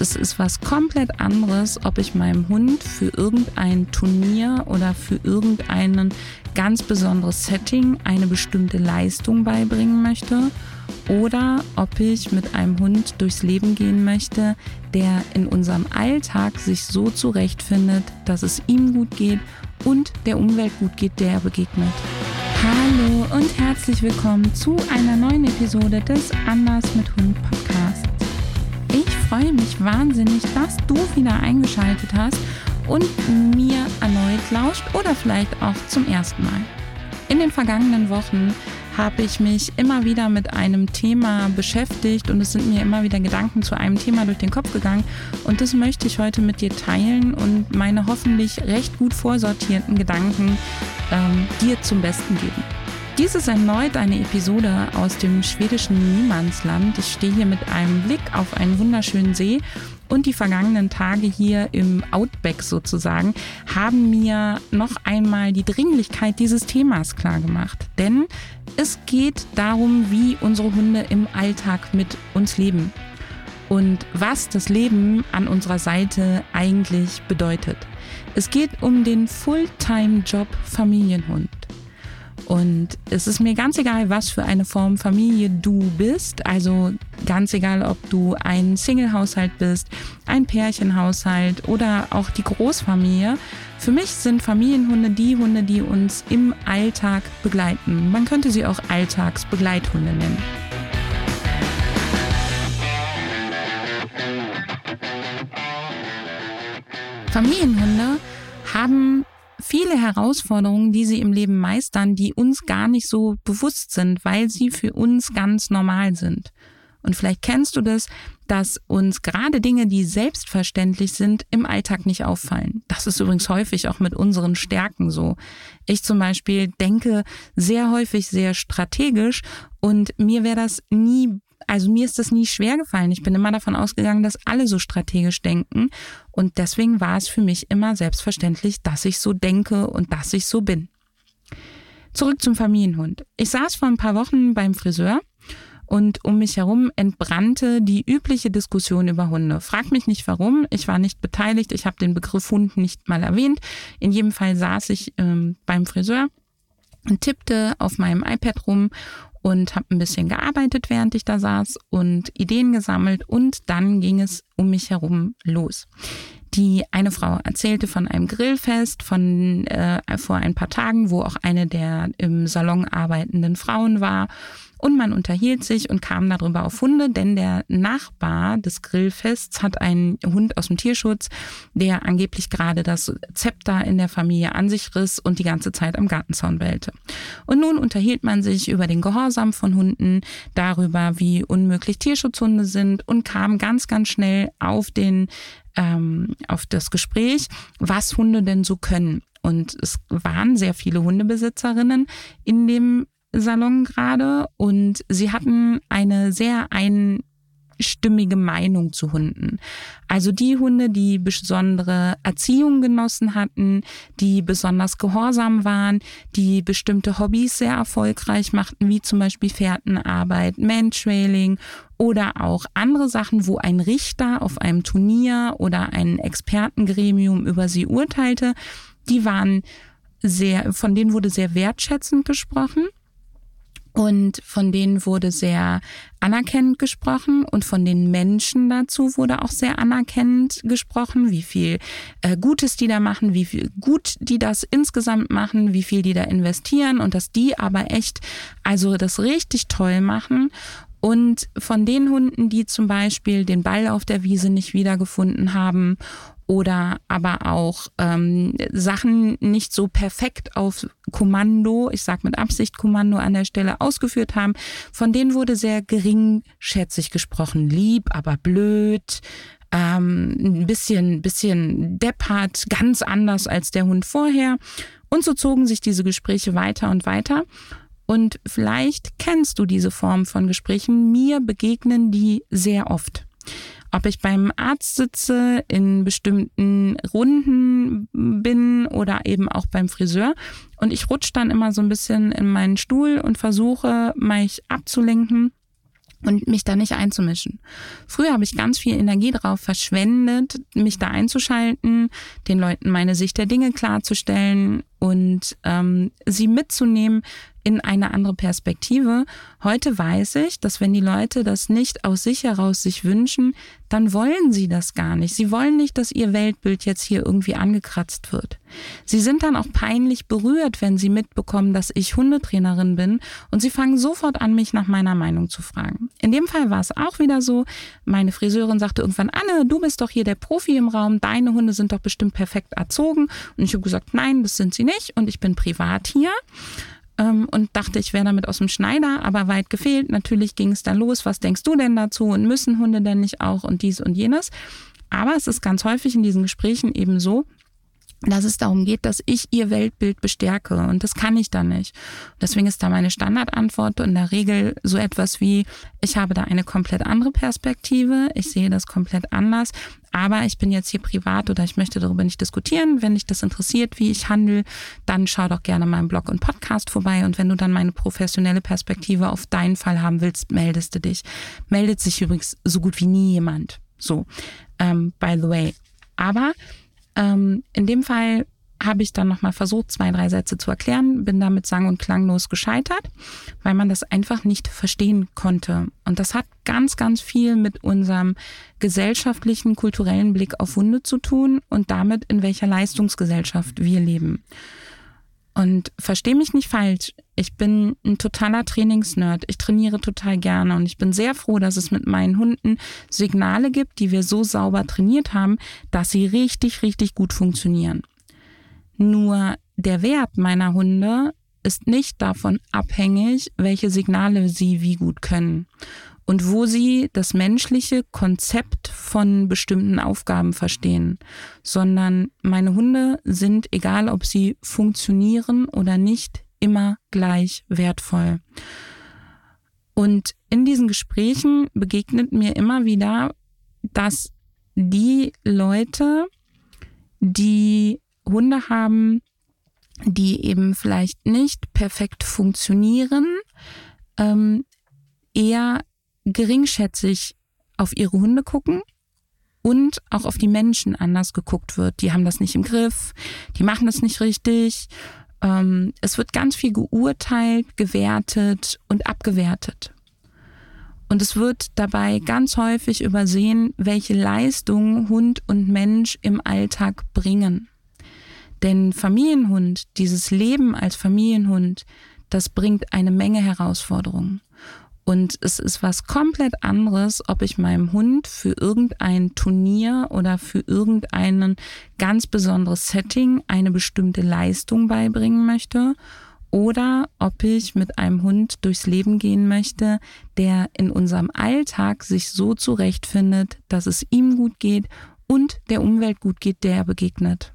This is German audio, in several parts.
es ist was komplett anderes, ob ich meinem Hund für irgendein Turnier oder für irgendein ganz besonderes Setting eine bestimmte Leistung beibringen möchte oder ob ich mit einem Hund durchs Leben gehen möchte, der in unserem Alltag sich so zurechtfindet, dass es ihm gut geht und der Umwelt gut geht, der er begegnet. Hallo und herzlich willkommen zu einer neuen Episode des Anders mit Hund Podcasts. Ich freue mich wahnsinnig, dass du wieder eingeschaltet hast und mir erneut lauscht oder vielleicht auch zum ersten Mal. In den vergangenen Wochen habe ich mich immer wieder mit einem Thema beschäftigt und es sind mir immer wieder Gedanken zu einem Thema durch den Kopf gegangen und das möchte ich heute mit dir teilen und meine hoffentlich recht gut vorsortierten Gedanken ähm, dir zum Besten geben. Dies ist erneut eine Episode aus dem schwedischen Niemandsland. Ich stehe hier mit einem Blick auf einen wunderschönen See und die vergangenen Tage hier im Outback sozusagen haben mir noch einmal die Dringlichkeit dieses Themas klargemacht. Denn es geht darum, wie unsere Hunde im Alltag mit uns leben und was das Leben an unserer Seite eigentlich bedeutet. Es geht um den Fulltime-Job Familienhund. Und es ist mir ganz egal, was für eine Form Familie du bist. Also ganz egal, ob du ein Single-Haushalt bist, ein Pärchenhaushalt oder auch die Großfamilie. Für mich sind Familienhunde die Hunde, die uns im Alltag begleiten. Man könnte sie auch Alltagsbegleithunde nennen. Familienhunde haben viele Herausforderungen, die sie im Leben meistern, die uns gar nicht so bewusst sind, weil sie für uns ganz normal sind. Und vielleicht kennst du das, dass uns gerade Dinge, die selbstverständlich sind, im Alltag nicht auffallen. Das ist übrigens häufig auch mit unseren Stärken so. Ich zum Beispiel denke sehr häufig sehr strategisch und mir wäre das nie also mir ist das nie schwer gefallen. Ich bin immer davon ausgegangen, dass alle so strategisch denken. Und deswegen war es für mich immer selbstverständlich, dass ich so denke und dass ich so bin. Zurück zum Familienhund. Ich saß vor ein paar Wochen beim Friseur und um mich herum entbrannte die übliche Diskussion über Hunde. Frag mich nicht warum, ich war nicht beteiligt, ich habe den Begriff Hund nicht mal erwähnt. In jedem Fall saß ich ähm, beim Friseur und tippte auf meinem iPad rum und habe ein bisschen gearbeitet, während ich da saß und Ideen gesammelt und dann ging es um mich herum los. Die eine Frau erzählte von einem Grillfest von äh, vor ein paar Tagen, wo auch eine der im Salon arbeitenden Frauen war und man unterhielt sich und kam darüber auf Hunde, denn der Nachbar des Grillfests hat einen Hund aus dem Tierschutz, der angeblich gerade das Zepter in der Familie an sich riss und die ganze Zeit am Gartenzaun bellte. Und nun unterhielt man sich über den Gehorsam von Hunden, darüber, wie unmöglich Tierschutzhunde sind und kam ganz, ganz schnell auf den ähm, auf das Gespräch, was Hunde denn so können. Und es waren sehr viele Hundebesitzerinnen in dem Salon gerade und sie hatten eine sehr einstimmige Meinung zu Hunden. Also die Hunde, die besondere Erziehung genossen hatten, die besonders gehorsam waren, die bestimmte Hobbys sehr erfolgreich machten, wie zum Beispiel Fährtenarbeit, Mantrailing oder auch andere Sachen, wo ein Richter auf einem Turnier oder ein Expertengremium über sie urteilte, die waren sehr, von denen wurde sehr wertschätzend gesprochen. Und von denen wurde sehr anerkennend gesprochen und von den Menschen dazu wurde auch sehr anerkennend gesprochen, wie viel äh, Gutes die da machen, wie viel gut die das insgesamt machen, wie viel die da investieren und dass die aber echt, also das richtig toll machen und von den Hunden, die zum Beispiel den Ball auf der Wiese nicht wiedergefunden haben oder aber auch ähm, Sachen nicht so perfekt auf Kommando, ich sage mit Absicht Kommando an der Stelle ausgeführt haben, von denen wurde sehr geringschätzig gesprochen. Lieb, aber blöd, ähm, ein bisschen, bisschen deppert, ganz anders als der Hund vorher. Und so zogen sich diese Gespräche weiter und weiter. Und vielleicht kennst du diese Form von Gesprächen. Mir begegnen die sehr oft ob ich beim Arzt sitze, in bestimmten Runden bin oder eben auch beim Friseur. Und ich rutsche dann immer so ein bisschen in meinen Stuhl und versuche, mich abzulenken und mich da nicht einzumischen. Früher habe ich ganz viel Energie darauf verschwendet, mich da einzuschalten, den Leuten meine Sicht der Dinge klarzustellen und ähm, sie mitzunehmen in eine andere Perspektive. Heute weiß ich, dass wenn die Leute das nicht aus sich heraus sich wünschen, dann wollen sie das gar nicht. Sie wollen nicht, dass ihr Weltbild jetzt hier irgendwie angekratzt wird. Sie sind dann auch peinlich berührt, wenn sie mitbekommen, dass ich Hundetrainerin bin und sie fangen sofort an, mich nach meiner Meinung zu fragen. In dem Fall war es auch wieder so, meine Friseurin sagte irgendwann, Anne, du bist doch hier der Profi im Raum, deine Hunde sind doch bestimmt perfekt erzogen. Und ich habe gesagt, nein, das sind sie nicht und ich bin privat hier ähm, und dachte, ich wäre damit aus dem Schneider, aber weit gefehlt. Natürlich ging es dann los. Was denkst du denn dazu? Und müssen Hunde denn nicht auch und dies und jenes? Aber es ist ganz häufig in diesen Gesprächen eben so, dass es darum geht, dass ich ihr Weltbild bestärke. Und das kann ich dann nicht. Deswegen ist da meine Standardantwort in der Regel so etwas wie, ich habe da eine komplett andere Perspektive, ich sehe das komplett anders, aber ich bin jetzt hier privat oder ich möchte darüber nicht diskutieren. Wenn dich das interessiert, wie ich handle, dann schau doch gerne meinen Blog und Podcast vorbei. Und wenn du dann meine professionelle Perspektive auf deinen Fall haben willst, meldest du dich. Meldet sich übrigens so gut wie nie jemand. So, ähm, by the way. Aber ähm, in dem Fall habe ich dann nochmal versucht, zwei, drei Sätze zu erklären, bin damit sang- und klanglos gescheitert, weil man das einfach nicht verstehen konnte. Und das hat ganz, ganz viel mit unserem gesellschaftlichen, kulturellen Blick auf Hunde zu tun und damit, in welcher Leistungsgesellschaft wir leben. Und verstehe mich nicht falsch, ich bin ein totaler Trainingsnerd. Ich trainiere total gerne und ich bin sehr froh, dass es mit meinen Hunden Signale gibt, die wir so sauber trainiert haben, dass sie richtig, richtig gut funktionieren. Nur der Wert meiner Hunde ist nicht davon abhängig, welche Signale sie wie gut können und wo sie das menschliche Konzept von bestimmten Aufgaben verstehen, sondern meine Hunde sind, egal ob sie funktionieren oder nicht, immer gleich wertvoll. Und in diesen Gesprächen begegnet mir immer wieder, dass die Leute, die Hunde haben, die eben vielleicht nicht perfekt funktionieren, ähm, eher geringschätzig auf ihre Hunde gucken und auch auf die Menschen anders geguckt wird. Die haben das nicht im Griff, die machen das nicht richtig. Ähm, es wird ganz viel geurteilt, gewertet und abgewertet. Und es wird dabei ganz häufig übersehen, welche Leistung Hund und Mensch im Alltag bringen. Denn Familienhund, dieses Leben als Familienhund, das bringt eine Menge Herausforderungen. Und es ist was komplett anderes, ob ich meinem Hund für irgendein Turnier oder für irgendein ganz besonderes Setting eine bestimmte Leistung beibringen möchte oder ob ich mit einem Hund durchs Leben gehen möchte, der in unserem Alltag sich so zurechtfindet, dass es ihm gut geht und der Umwelt gut geht, der er begegnet.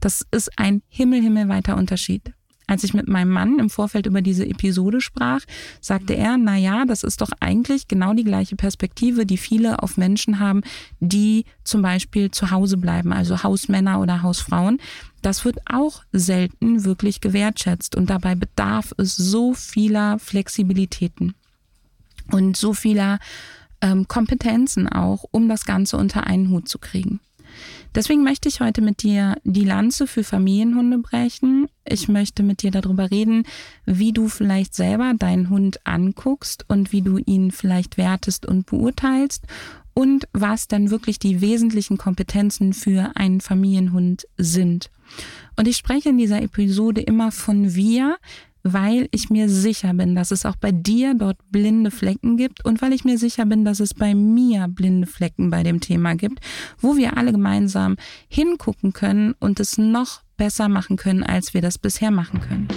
Das ist ein himmelhimmelweiter Unterschied. Als ich mit meinem Mann im Vorfeld über diese Episode sprach, sagte er, na ja, das ist doch eigentlich genau die gleiche Perspektive, die viele auf Menschen haben, die zum Beispiel zu Hause bleiben, also Hausmänner oder Hausfrauen. Das wird auch selten wirklich gewertschätzt und dabei bedarf es so vieler Flexibilitäten und so vieler ähm, Kompetenzen auch, um das Ganze unter einen Hut zu kriegen. Deswegen möchte ich heute mit dir die Lanze für Familienhunde brechen. Ich möchte mit dir darüber reden, wie du vielleicht selber deinen Hund anguckst und wie du ihn vielleicht wertest und beurteilst und was dann wirklich die wesentlichen Kompetenzen für einen Familienhund sind. Und ich spreche in dieser Episode immer von wir, weil ich mir sicher bin, dass es auch bei dir dort blinde Flecken gibt und weil ich mir sicher bin, dass es bei mir blinde Flecken bei dem Thema gibt, wo wir alle gemeinsam hingucken können und es noch besser machen können, als wir das bisher machen können.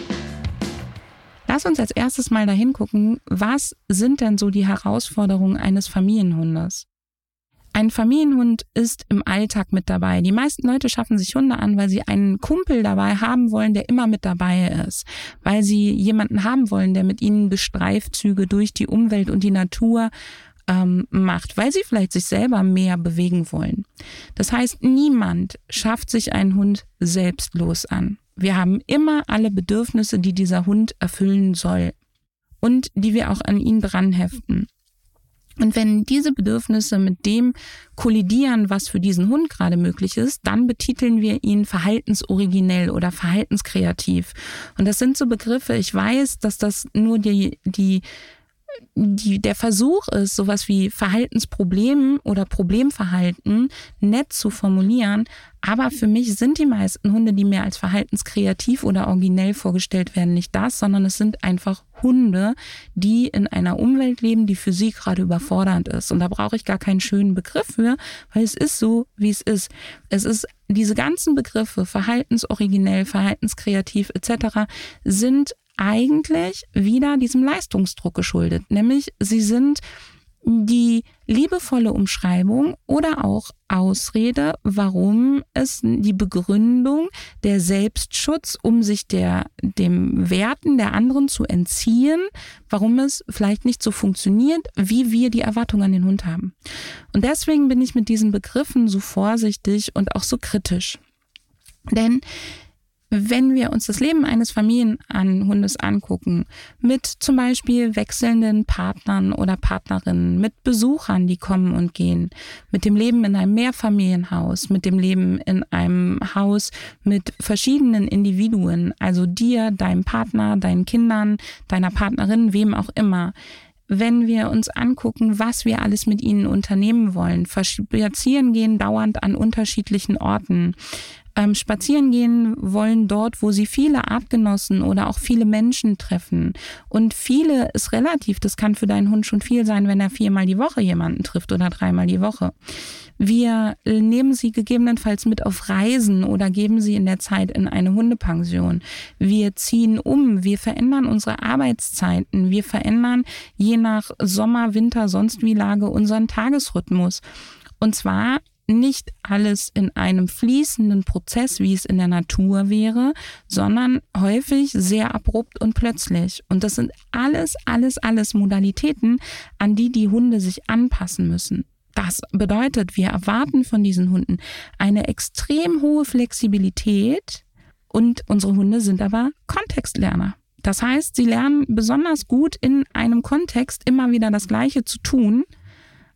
Lass uns als erstes mal dahin gucken, was sind denn so die Herausforderungen eines Familienhundes? Ein Familienhund ist im Alltag mit dabei. Die meisten Leute schaffen sich Hunde an, weil sie einen Kumpel dabei haben wollen, der immer mit dabei ist. Weil sie jemanden haben wollen, der mit ihnen Bestreifzüge durch die Umwelt und die Natur ähm, macht, weil sie vielleicht sich selber mehr bewegen wollen. Das heißt, niemand schafft sich einen Hund selbstlos an. Wir haben immer alle Bedürfnisse, die dieser Hund erfüllen soll und die wir auch an ihn dran heften. Und wenn diese Bedürfnisse mit dem kollidieren, was für diesen Hund gerade möglich ist, dann betiteln wir ihn verhaltensoriginell oder verhaltenskreativ. Und das sind so Begriffe, ich weiß, dass das nur die, die die, der Versuch ist, sowas wie Verhaltensproblem oder Problemverhalten nett zu formulieren. Aber für mich sind die meisten Hunde, die mir als verhaltenskreativ oder originell vorgestellt werden, nicht das, sondern es sind einfach Hunde, die in einer Umwelt leben, die für sie gerade überfordernd ist. Und da brauche ich gar keinen schönen Begriff für, weil es ist so, wie es ist. Es ist diese ganzen Begriffe, verhaltensoriginell, verhaltenskreativ etc., sind eigentlich wieder diesem Leistungsdruck geschuldet. Nämlich sie sind die liebevolle Umschreibung oder auch Ausrede, warum es die Begründung der Selbstschutz, um sich der, dem Werten der anderen zu entziehen, warum es vielleicht nicht so funktioniert, wie wir die Erwartung an den Hund haben. Und deswegen bin ich mit diesen Begriffen so vorsichtig und auch so kritisch. Denn wenn wir uns das Leben eines Familienhundes angucken, mit zum Beispiel wechselnden Partnern oder Partnerinnen, mit Besuchern, die kommen und gehen, mit dem Leben in einem Mehrfamilienhaus, mit dem Leben in einem Haus mit verschiedenen Individuen, also dir, deinem Partner, deinen Kindern, deiner Partnerin, wem auch immer, wenn wir uns angucken, was wir alles mit ihnen unternehmen wollen, spazieren gehen dauernd an unterschiedlichen Orten, ähm, spazieren gehen wollen dort, wo sie viele Artgenossen oder auch viele Menschen treffen. Und viele ist relativ, das kann für deinen Hund schon viel sein, wenn er viermal die Woche jemanden trifft oder dreimal die Woche. Wir nehmen sie gegebenenfalls mit auf Reisen oder geben sie in der Zeit in eine Hundepension. Wir ziehen um, wir verändern unsere Arbeitszeiten, wir verändern je nach Sommer, Winter, sonst wie Lage unseren Tagesrhythmus. Und zwar nicht alles in einem fließenden Prozess, wie es in der Natur wäre, sondern häufig sehr abrupt und plötzlich. Und das sind alles, alles, alles Modalitäten, an die die Hunde sich anpassen müssen. Das bedeutet, wir erwarten von diesen Hunden eine extrem hohe Flexibilität und unsere Hunde sind aber Kontextlerner. Das heißt, sie lernen besonders gut in einem Kontext immer wieder das Gleiche zu tun,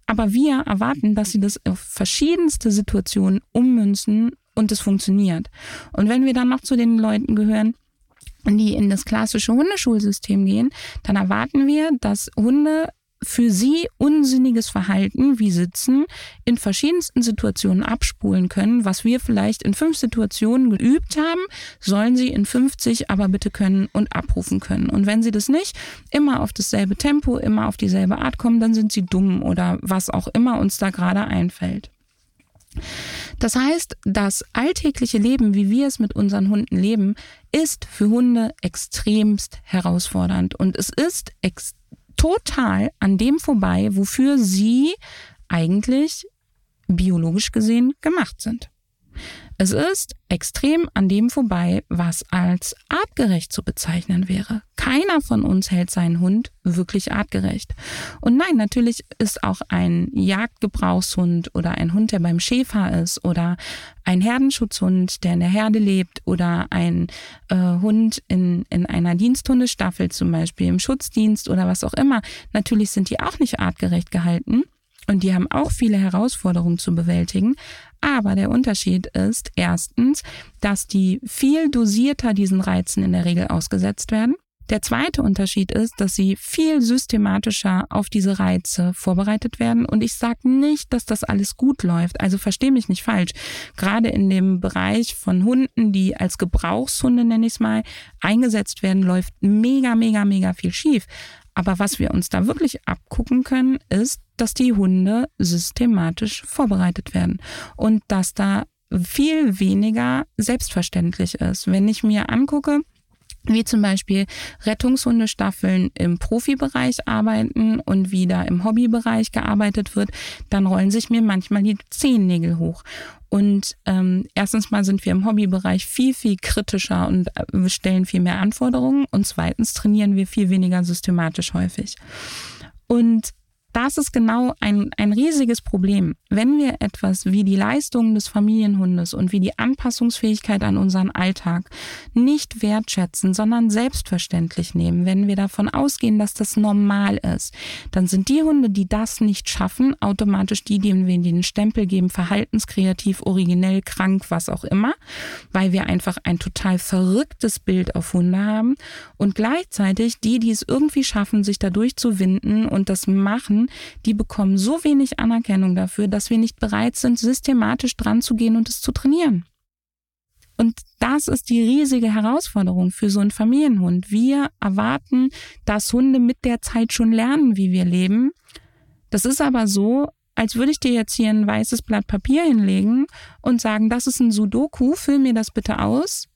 aber wir erwarten, dass sie das auf verschiedenste Situationen ummünzen und es funktioniert. Und wenn wir dann noch zu den Leuten gehören, die in das klassische Hundeschulsystem gehen, dann erwarten wir, dass Hunde für sie unsinniges Verhalten wie Sitzen in verschiedensten Situationen abspulen können. Was wir vielleicht in fünf Situationen geübt haben, sollen sie in 50 aber bitte können und abrufen können. Und wenn sie das nicht immer auf dasselbe Tempo, immer auf dieselbe Art kommen, dann sind sie dumm oder was auch immer uns da gerade einfällt. Das heißt, das alltägliche Leben, wie wir es mit unseren Hunden leben, ist für Hunde extremst herausfordernd und es ist extrem total an dem vorbei, wofür sie eigentlich biologisch gesehen gemacht sind. Es ist extrem an dem vorbei, was als artgerecht zu bezeichnen wäre. Keiner von uns hält seinen Hund wirklich artgerecht. Und nein, natürlich ist auch ein Jagdgebrauchshund oder ein Hund, der beim Schäfer ist oder ein Herdenschutzhund, der in der Herde lebt oder ein äh, Hund in, in einer Diensthundestaffel zum Beispiel im Schutzdienst oder was auch immer. Natürlich sind die auch nicht artgerecht gehalten. Und die haben auch viele Herausforderungen zu bewältigen. Aber der Unterschied ist erstens, dass die viel dosierter diesen Reizen in der Regel ausgesetzt werden. Der zweite Unterschied ist, dass sie viel systematischer auf diese Reize vorbereitet werden. Und ich sage nicht, dass das alles gut läuft. Also verstehe mich nicht falsch. Gerade in dem Bereich von Hunden, die als Gebrauchshunde, nenne ich es mal, eingesetzt werden, läuft mega, mega, mega viel schief. Aber was wir uns da wirklich abgucken können, ist, dass die Hunde systematisch vorbereitet werden und dass da viel weniger selbstverständlich ist. Wenn ich mir angucke, wie zum Beispiel Rettungshundestaffeln im Profibereich arbeiten und wieder im Hobbybereich gearbeitet wird, dann rollen sich mir manchmal die Zehennägel hoch. Und ähm, erstens mal sind wir im Hobbybereich viel, viel kritischer und äh, stellen viel mehr Anforderungen. Und zweitens trainieren wir viel weniger systematisch häufig. Und das ist genau ein, ein riesiges Problem. Wenn wir etwas wie die Leistungen des Familienhundes und wie die Anpassungsfähigkeit an unseren Alltag nicht wertschätzen, sondern selbstverständlich nehmen, wenn wir davon ausgehen, dass das normal ist, dann sind die Hunde, die das nicht schaffen, automatisch die, denen wir den Stempel geben, verhaltenskreativ, originell, krank, was auch immer, weil wir einfach ein total verrücktes Bild auf Hunde haben und gleichzeitig die, die es irgendwie schaffen, sich dadurch zu winden und das machen, die bekommen so wenig Anerkennung dafür, dass wir nicht bereit sind, systematisch dran zu gehen und es zu trainieren. Und das ist die riesige Herausforderung für so einen Familienhund. Wir erwarten, dass Hunde mit der Zeit schon lernen, wie wir leben. Das ist aber so, als würde ich dir jetzt hier ein weißes Blatt Papier hinlegen und sagen, das ist ein Sudoku, füll mir das bitte aus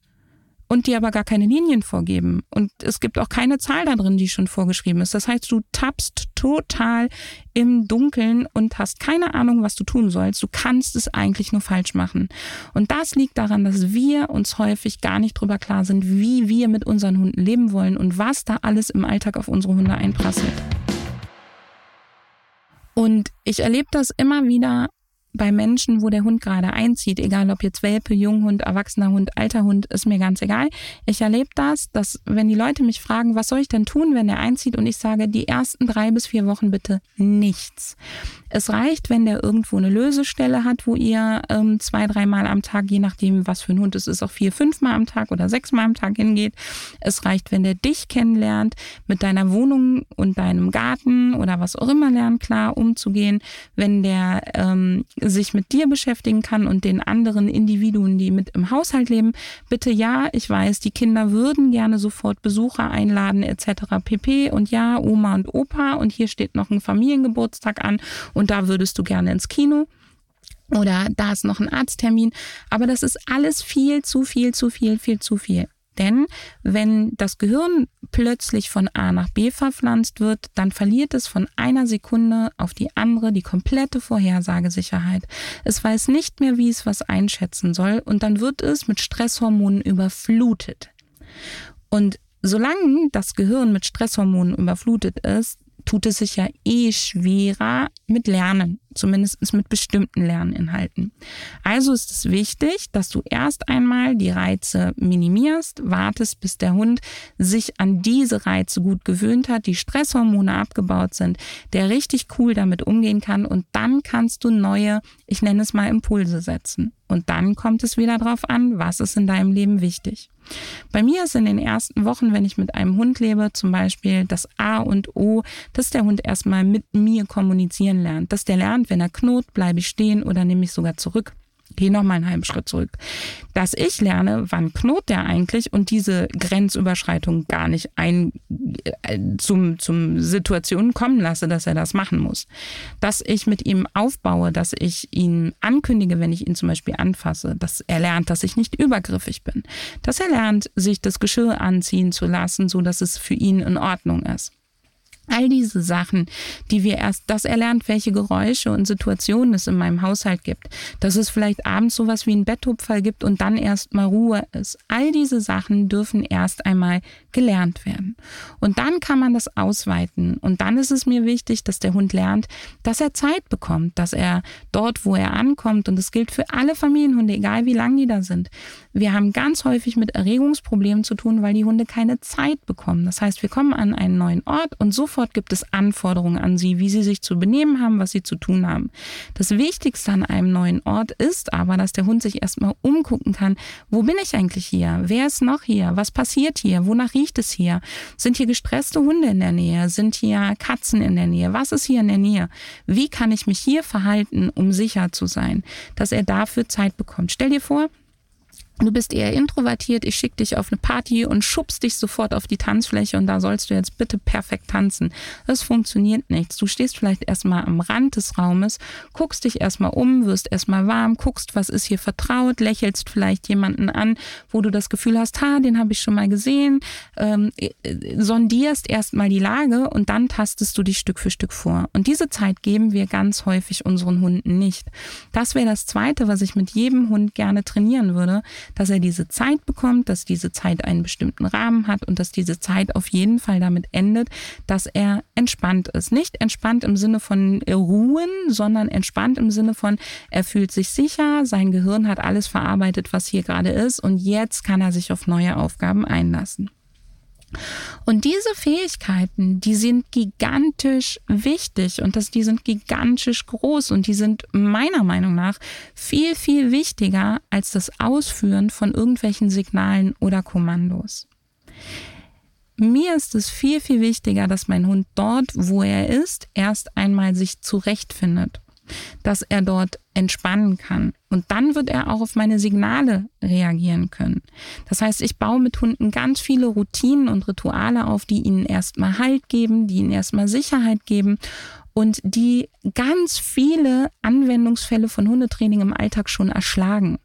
und dir aber gar keine Linien vorgeben. Und es gibt auch keine Zahl da drin, die schon vorgeschrieben ist. Das heißt, du tappst total im Dunkeln und hast keine Ahnung, was du tun sollst. Du kannst es eigentlich nur falsch machen. Und das liegt daran, dass wir uns häufig gar nicht drüber klar sind, wie wir mit unseren Hunden leben wollen und was da alles im Alltag auf unsere Hunde einprasselt. Und ich erlebe das immer wieder bei Menschen, wo der Hund gerade einzieht, egal ob jetzt Welpe, Junghund, erwachsener Hund, alter Hund, ist mir ganz egal. Ich erlebe das, dass wenn die Leute mich fragen, was soll ich denn tun, wenn der einzieht und ich sage, die ersten drei bis vier Wochen bitte nichts. Es reicht, wenn der irgendwo eine Lösestelle hat, wo ihr ähm, zwei, dreimal am Tag, je nachdem, was für ein Hund es ist, auch vier, fünfmal am Tag oder sechsmal am Tag hingeht. Es reicht, wenn der dich kennenlernt, mit deiner Wohnung und deinem Garten oder was auch immer lernt, klar umzugehen. Wenn der ähm, sich mit dir beschäftigen kann und den anderen Individuen, die mit im Haushalt leben, bitte ja, ich weiß, die Kinder würden gerne sofort Besucher einladen etc. pp. Und ja, Oma und Opa und hier steht noch ein Familiengeburtstag an und da würdest du gerne ins Kino. Oder da ist noch ein Arzttermin. Aber das ist alles viel zu viel, zu viel, viel zu viel. Denn wenn das Gehirn plötzlich von A nach B verpflanzt wird, dann verliert es von einer Sekunde auf die andere die komplette Vorhersagesicherheit. Es weiß nicht mehr, wie es was einschätzen soll und dann wird es mit Stresshormonen überflutet. Und solange das Gehirn mit Stresshormonen überflutet ist, tut es sich ja eh schwerer mit Lernen, zumindest mit bestimmten Lerninhalten. Also ist es wichtig, dass du erst einmal die Reize minimierst, wartest, bis der Hund sich an diese Reize gut gewöhnt hat, die Stresshormone abgebaut sind, der richtig cool damit umgehen kann und dann kannst du neue, ich nenne es mal Impulse setzen. Und dann kommt es wieder darauf an, was ist in deinem Leben wichtig. Bei mir ist in den ersten Wochen, wenn ich mit einem Hund lebe, zum Beispiel das A und O, dass der Hund erstmal mit mir kommunizieren lernt. Dass der lernt, wenn er knurrt, bleibe ich stehen oder nehme ich sogar zurück geh noch mal einen halben Schritt zurück. Dass ich lerne, wann knurrt der eigentlich und diese Grenzüberschreitung gar nicht ein, äh, zum, zum Situationen kommen lasse, dass er das machen muss. Dass ich mit ihm aufbaue, dass ich ihn ankündige, wenn ich ihn zum Beispiel anfasse, dass er lernt, dass ich nicht übergriffig bin. Dass er lernt, sich das Geschirr anziehen zu lassen, so dass es für ihn in Ordnung ist. All diese Sachen, die wir erst, dass er lernt, welche Geräusche und Situationen es in meinem Haushalt gibt, dass es vielleicht abends sowas wie einen Betthupferl gibt und dann erst mal Ruhe ist. All diese Sachen dürfen erst einmal gelernt werden. Und dann kann man das ausweiten. Und dann ist es mir wichtig, dass der Hund lernt, dass er Zeit bekommt, dass er dort, wo er ankommt, und das gilt für alle Familienhunde, egal wie lang die da sind. Wir haben ganz häufig mit Erregungsproblemen zu tun, weil die Hunde keine Zeit bekommen. Das heißt, wir kommen an einen neuen Ort und sofort sofort gibt es Anforderungen an sie, wie sie sich zu benehmen haben, was sie zu tun haben. Das Wichtigste an einem neuen Ort ist aber, dass der Hund sich erstmal umgucken kann, wo bin ich eigentlich hier? Wer ist noch hier? Was passiert hier? Wonach riecht es hier? Sind hier gestresste Hunde in der Nähe? Sind hier Katzen in der Nähe? Was ist hier in der Nähe? Wie kann ich mich hier verhalten, um sicher zu sein? Dass er dafür Zeit bekommt. Stell dir vor, Du bist eher introvertiert, ich schicke dich auf eine Party und schubst dich sofort auf die Tanzfläche und da sollst du jetzt bitte perfekt tanzen. Das funktioniert nichts. Du stehst vielleicht erstmal am Rand des Raumes, guckst dich erstmal um, wirst erstmal warm, guckst, was ist hier vertraut, lächelst vielleicht jemanden an, wo du das Gefühl hast, ha, den habe ich schon mal gesehen, ähm, äh, sondierst erstmal die Lage und dann tastest du dich Stück für Stück vor. Und diese Zeit geben wir ganz häufig unseren Hunden nicht. Das wäre das Zweite, was ich mit jedem Hund gerne trainieren würde, dass er diese Zeit bekommt, dass diese Zeit einen bestimmten Rahmen hat und dass diese Zeit auf jeden Fall damit endet, dass er entspannt ist. Nicht entspannt im Sinne von ruhen, sondern entspannt im Sinne von, er fühlt sich sicher, sein Gehirn hat alles verarbeitet, was hier gerade ist und jetzt kann er sich auf neue Aufgaben einlassen. Und diese Fähigkeiten, die sind gigantisch wichtig und das, die sind gigantisch groß und die sind meiner Meinung nach viel, viel wichtiger als das Ausführen von irgendwelchen Signalen oder Kommandos. Mir ist es viel, viel wichtiger, dass mein Hund dort, wo er ist, erst einmal sich zurechtfindet dass er dort entspannen kann. Und dann wird er auch auf meine Signale reagieren können. Das heißt, ich baue mit Hunden ganz viele Routinen und Rituale auf, die ihnen erstmal Halt geben, die ihnen erstmal Sicherheit geben und die ganz viele Anwendungsfälle von Hundetraining im Alltag schon erschlagen.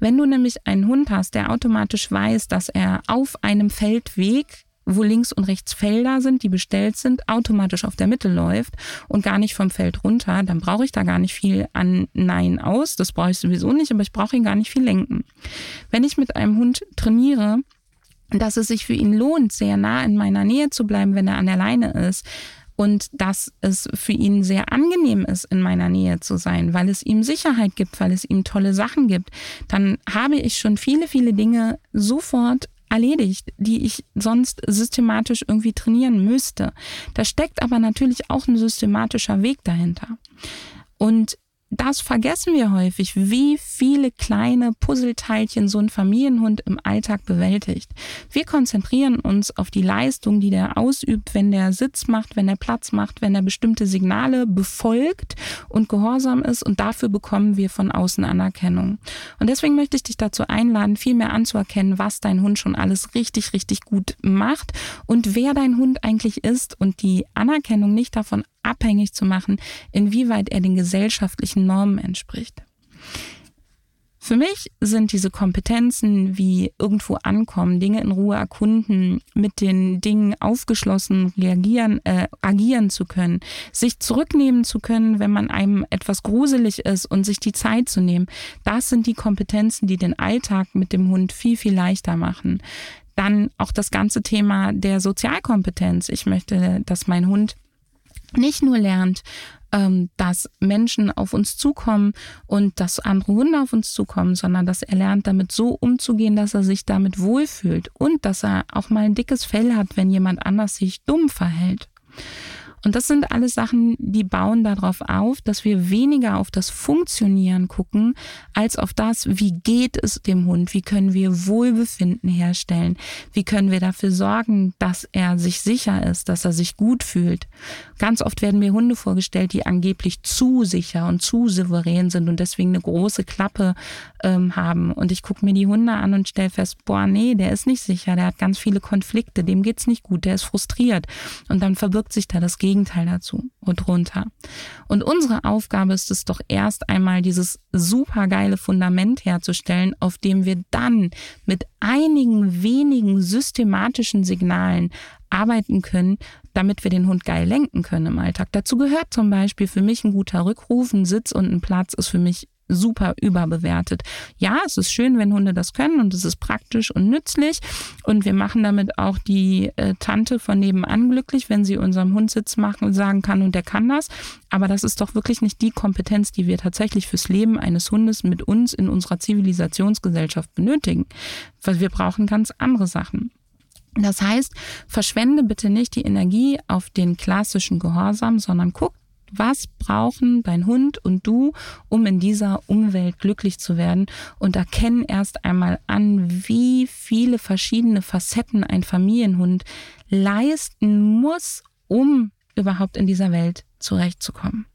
Wenn du nämlich einen Hund hast, der automatisch weiß, dass er auf einem Feldweg wo links und rechts Felder sind, die bestellt sind, automatisch auf der Mitte läuft und gar nicht vom Feld runter, dann brauche ich da gar nicht viel an Nein aus. Das brauche ich sowieso nicht, aber ich brauche ihn gar nicht viel lenken. Wenn ich mit einem Hund trainiere, dass es sich für ihn lohnt, sehr nah in meiner Nähe zu bleiben, wenn er an der Leine ist, und dass es für ihn sehr angenehm ist, in meiner Nähe zu sein, weil es ihm Sicherheit gibt, weil es ihm tolle Sachen gibt, dann habe ich schon viele, viele Dinge sofort erledigt, die ich sonst systematisch irgendwie trainieren müsste. Da steckt aber natürlich auch ein systematischer Weg dahinter. Und das vergessen wir häufig, wie viele kleine Puzzleteilchen so ein Familienhund im Alltag bewältigt. Wir konzentrieren uns auf die Leistung, die der ausübt, wenn der Sitz macht, wenn er Platz macht, wenn er bestimmte Signale befolgt und gehorsam ist und dafür bekommen wir von außen Anerkennung. Und deswegen möchte ich dich dazu einladen, viel mehr anzuerkennen, was dein Hund schon alles richtig, richtig gut macht und wer dein Hund eigentlich ist und die Anerkennung nicht davon abhängig zu machen, inwieweit er den gesellschaftlichen Normen entspricht. Für mich sind diese Kompetenzen wie irgendwo ankommen, Dinge in Ruhe erkunden, mit den Dingen aufgeschlossen reagieren, äh, agieren zu können, sich zurücknehmen zu können, wenn man einem etwas gruselig ist und sich die Zeit zu nehmen. Das sind die Kompetenzen, die den Alltag mit dem Hund viel, viel leichter machen. Dann auch das ganze Thema der Sozialkompetenz. Ich möchte, dass mein Hund nicht nur lernt, ähm, dass Menschen auf uns zukommen und dass andere Hunde auf uns zukommen, sondern dass er lernt, damit so umzugehen, dass er sich damit wohlfühlt und dass er auch mal ein dickes Fell hat, wenn jemand anders sich dumm verhält. Und das sind alles Sachen, die bauen darauf auf, dass wir weniger auf das Funktionieren gucken, als auf das, wie geht es dem Hund, wie können wir Wohlbefinden herstellen, wie können wir dafür sorgen, dass er sich sicher ist, dass er sich gut fühlt. Ganz oft werden mir Hunde vorgestellt, die angeblich zu sicher und zu souverän sind und deswegen eine große Klappe ähm, haben. Und ich gucke mir die Hunde an und stelle fest, boah, nee, der ist nicht sicher, der hat ganz viele Konflikte, dem geht's nicht gut, der ist frustriert. Und dann verbirgt sich da das Gegenteil Gegenteil dazu und runter. Und unsere Aufgabe ist es doch erst einmal, dieses supergeile Fundament herzustellen, auf dem wir dann mit einigen wenigen systematischen Signalen arbeiten können, damit wir den Hund geil lenken können im Alltag. Dazu gehört zum Beispiel für mich ein guter Rückruf, ein Sitz und ein Platz ist für mich super überbewertet. Ja, es ist schön, wenn Hunde das können und es ist praktisch und nützlich und wir machen damit auch die äh, Tante von nebenan glücklich, wenn sie unserem Hund Sitz machen und sagen kann und der kann das. Aber das ist doch wirklich nicht die Kompetenz, die wir tatsächlich fürs Leben eines Hundes mit uns in unserer Zivilisationsgesellschaft benötigen, weil wir brauchen ganz andere Sachen. Das heißt, verschwende bitte nicht die Energie auf den klassischen Gehorsam, sondern guck was brauchen dein Hund und du, um in dieser Umwelt glücklich zu werden? Und erkennen erst einmal an, wie viele verschiedene Facetten ein Familienhund leisten muss, um überhaupt in dieser Welt zurechtzukommen.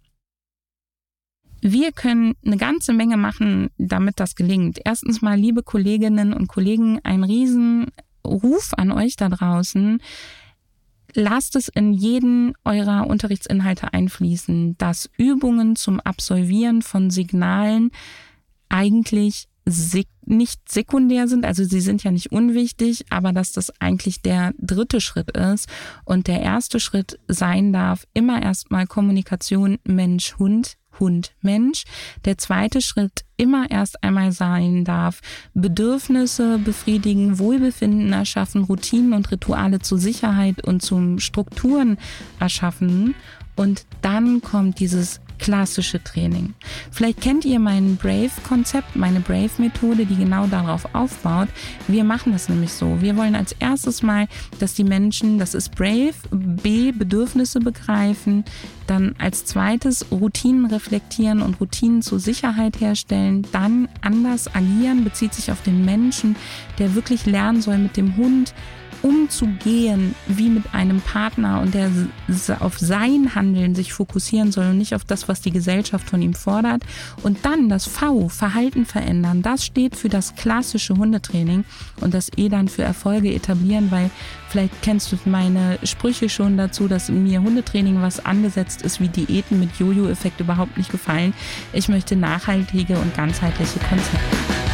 Wir können eine ganze Menge machen, damit das gelingt. Erstens mal, liebe Kolleginnen und Kollegen, ein Riesenruf an euch da draußen lasst es in jeden eurer Unterrichtsinhalte einfließen, dass Übungen zum Absolvieren von Signalen eigentlich sek nicht sekundär sind, also sie sind ja nicht unwichtig, aber dass das eigentlich der dritte Schritt ist und der erste Schritt sein darf, immer erstmal Kommunikation Mensch-Hund, Hund-Mensch. Der zweite Schritt immer erst einmal sein darf, Bedürfnisse befriedigen, Wohlbefinden erschaffen, Routinen und Rituale zur Sicherheit und zum Strukturen erschaffen. Und dann kommt dieses klassische Training. Vielleicht kennt ihr mein Brave-Konzept, meine Brave-Methode, die genau darauf aufbaut. Wir machen das nämlich so. Wir wollen als erstes mal, dass die Menschen, das ist Brave, B, Bedürfnisse begreifen, dann als zweites Routinen reflektieren und Routinen zur Sicherheit herstellen, dann anders agieren, bezieht sich auf den Menschen, der wirklich lernen soll, mit dem Hund umzugehen wie mit einem Partner und der auf sein Handeln sich fokussieren soll und nicht auf das, was die Gesellschaft von ihm fordert. Und dann das V, Verhalten verändern, das steht für das klassische Hundetraining und das E dann für Erfolge etablieren, weil vielleicht kennst du meine Sprüche schon dazu, dass mir Hundetraining, was angesetzt ist wie Diäten mit Jojo-Effekt überhaupt nicht gefallen. Ich möchte nachhaltige und ganzheitliche Konzepte.